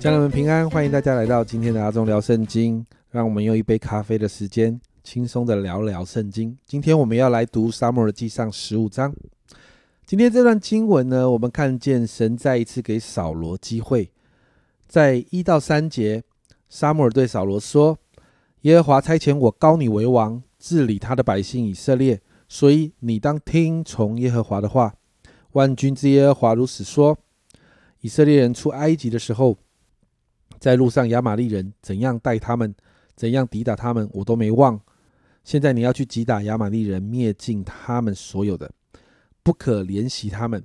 家人们平安，欢迎大家来到今天的阿忠聊圣经。让我们用一杯咖啡的时间，轻松的聊聊圣经。今天我们要来读《撒母耳记上》十五章。今天这段经文呢，我们看见神再一次给扫罗机会。在一到三节，撒母耳对扫罗说：“耶和华差遣我高你为王，治理他的百姓以色列，所以你当听从耶和华的话。万军之耶和华如此说：以色列人出埃及的时候，在路上亚玛利人怎样待他们。”怎样抵打他们，我都没忘。现在你要去击打亚玛利人，灭尽他们所有的，不可怜惜他们，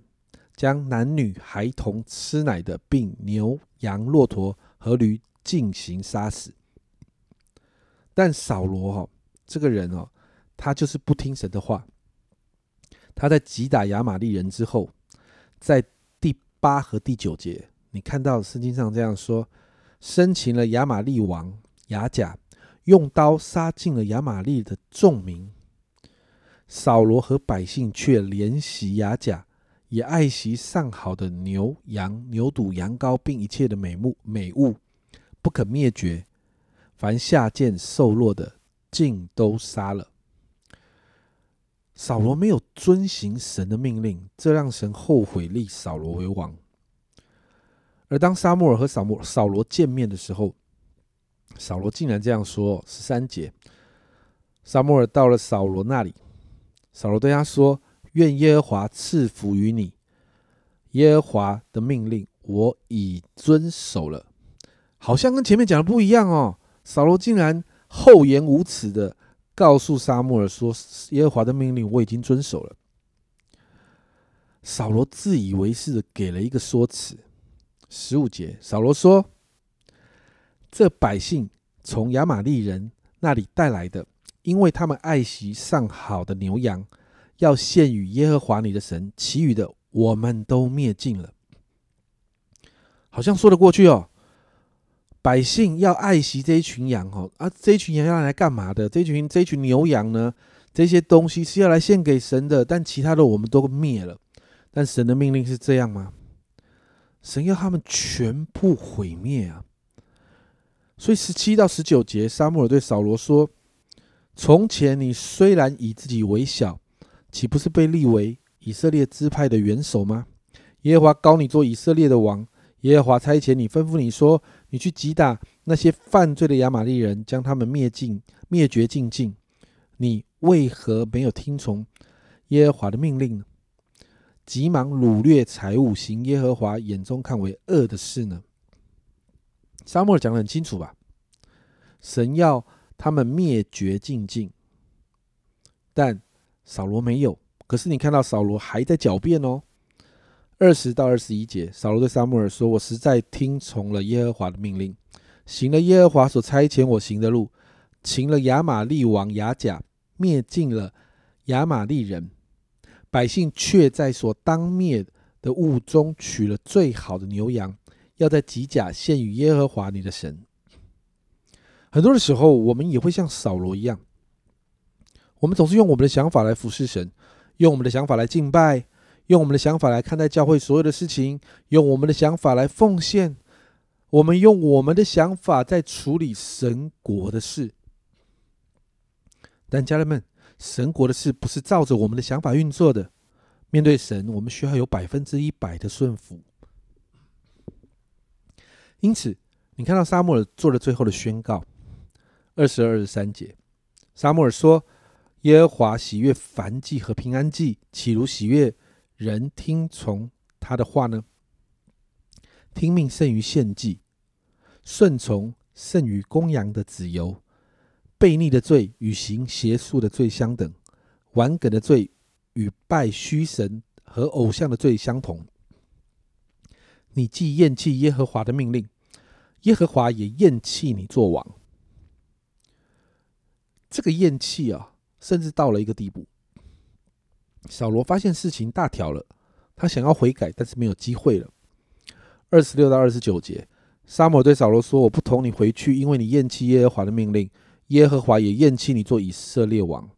将男女孩童吃奶的，并牛羊骆驼和驴进行杀死。但扫罗哈这个人哦，他就是不听神的话。他在击打亚玛利人之后，在第八和第九节，你看到圣经上这样说：生擒了亚玛利王雅甲。用刀杀尽了亚玛利的众民，扫罗和百姓却怜惜雅甲，也爱惜上好的牛羊、牛犊、羊羔，并一切的美物美物，不可灭绝。凡下贱瘦弱的，尽都杀了。扫罗没有遵行神的命令，这让神后悔立扫罗为王。而当沙漠尔和扫摩扫罗见面的时候，扫罗竟然这样说：十三节，撒母耳到了扫罗那里，扫罗对他说：“愿耶和华赐福于你。耶和华的命令我已遵守了。”好像跟前面讲的不一样哦。扫罗竟然厚颜无耻的告诉撒母耳说：“耶和华的命令我已经遵守了。”扫罗自以为是的给了一个说辞。十五节，扫罗说。这百姓从亚玛利人那里带来的，因为他们爱惜上好的牛羊，要献与耶和华你的神。其余的，我们都灭尽了。好像说得过去哦。百姓要爱惜这一群羊哦，啊，这一群羊要来干嘛的？这群这群牛羊呢？这些东西是要来献给神的，但其他的我们都灭了。但神的命令是这样吗？神要他们全部毁灭啊！所以十七到十九节，沙穆尔对扫罗说：“从前你虽然以自己为小，岂不是被立为以色列支派的元首吗？耶和华高你做以色列的王，耶和华差遣你，吩咐你说：你去击打那些犯罪的亚玛利人，将他们灭尽、灭绝尽尽。你为何没有听从耶和华的命令呢？急忙掳掠财物，行耶和华眼中看为恶的事呢？”沙漠讲的很清楚吧？神要他们灭绝尽尽，但扫罗没有。可是你看到扫罗还在狡辩哦。二十到二十一节，扫罗对沙漠尔说：“我实在听从了耶和华的命令，行了耶和华所差遣我行的路，擒了亚玛利王雅甲，灭尽了亚玛利人，百姓却在所当灭的物中取了最好的牛羊。”要在吉甲献与耶和华你的神。很多的时候，我们也会像扫罗一样，我们总是用我们的想法来服侍神，用我们的想法来敬拜，用我们的想法来看待教会所有的事情，用我们的想法来奉献，我们用我们的想法在处理神国的事。但家人们，神国的事不是照着我们的想法运作的。面对神，我们需要有百分之一百的顺服。因此，你看到沙漠尔做了最后的宣告，二十二、十三节，沙漠尔说：“耶和华喜悦凡祭和平安祭，岂如喜悦人听从他的话呢？听命胜于献祭，顺从胜于公羊的子由。悖逆的罪与行邪术的罪相等，顽梗的罪与拜虚神和偶像的罪相同。”你既厌弃耶和华的命令，耶和华也厌弃你做王。这个厌弃啊，甚至到了一个地步。扫罗发现事情大条了，他想要悔改，但是没有机会了。二十六到二十九节，沙摩对扫罗说：“我不同你回去，因为你厌弃耶和华的命令，耶和华也厌弃你做以色列王。”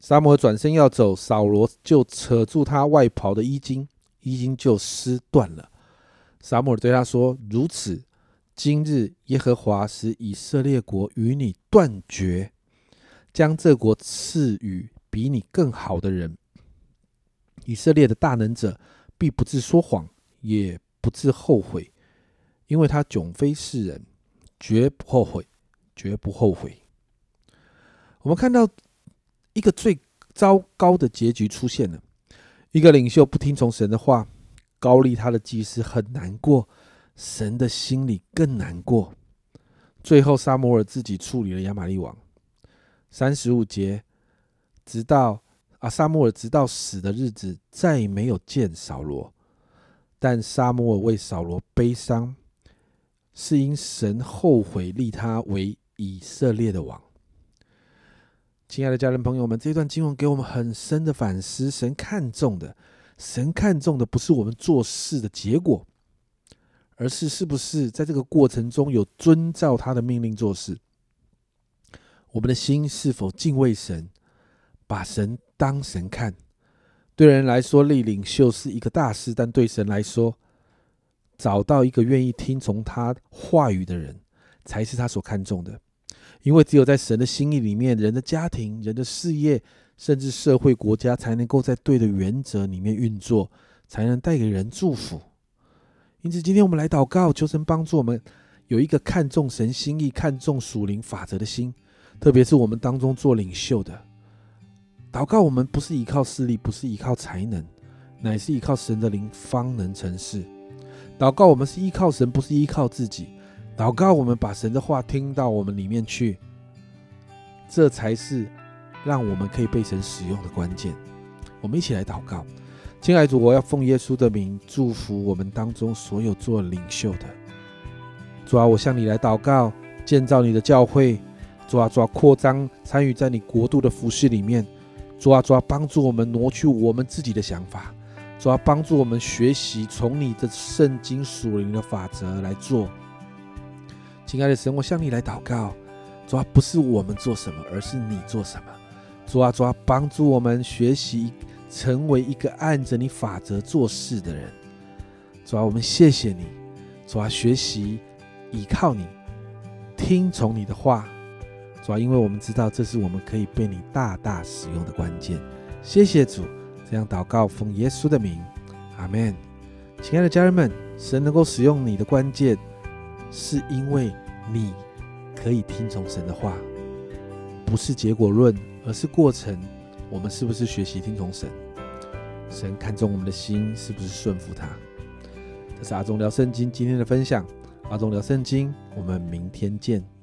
沙摩转身要走，扫罗就扯住他外袍的衣襟，衣襟就撕断了。撒母耳对他说：“如此，今日耶和华使以色列国与你断绝，将这国赐予比你更好的人。以色列的大能者必不自说谎，也不自后悔，因为他迥非世人，绝不后悔，绝不后悔。我们看到一个最糟糕的结局出现了：一个领袖不听从神的话，高利他的祭司很难过。神的心里更难过。最后，沙摩尔自己处理了亚玛利王。三十五节，直到啊，沙摩尔直到死的日子，再也没有见扫罗。但沙摩尔为扫罗悲伤，是因神后悔立他为以色列的王。亲爱的家人朋友们，这段经文给我们很深的反思：神看重的，神看重的不是我们做事的结果。而是是不是在这个过程中有遵照他的命令做事？我们的心是否敬畏神，把神当神看？对人来说，立领袖是一个大事，但对神来说，找到一个愿意听从他话语的人，才是他所看重的。因为只有在神的心意里面，人的家庭、人的事业，甚至社会、国家，才能够在对的原则里面运作，才能带给人祝福。因此，今天我们来祷告，求神帮助我们有一个看重神心意、看重属灵法则的心。特别是我们当中做领袖的，祷告我们不是依靠势力，不是依靠才能，乃是依靠神的灵方能成事。祷告我们是依靠神，不是依靠自己。祷告我们把神的话听到我们里面去，这才是让我们可以被神使用的关键。我们一起来祷告。亲爱的主，我要奉耶稣的名祝福我们当中所有做领袖的。主啊，我向你来祷告，建造你的教会。主啊，主啊，扩张参与在你国度的服饰里面。主啊，主啊，帮助我们挪去我们自己的想法。主啊，帮助我们学习从你的圣经属灵的法则来做。亲爱的神，我向你来祷告。主啊，不是我们做什么，而是你做什么。主啊，主啊，帮助我们学习。成为一个按着你法则做事的人，主啊，我们谢谢你，主啊，学习依靠你，听从你的话，主啊，因为我们知道这是我们可以被你大大使用的关键。谢谢主，这样祷告奉耶稣的名，阿门。亲爱的家人们，神能够使用你的关键，是因为你可以听从神的话，不是结果论，而是过程。我们是不是学习听从神？神看重我们的心，是不是顺服他？这是阿忠聊圣经今天的分享。阿忠聊圣经，我们明天见。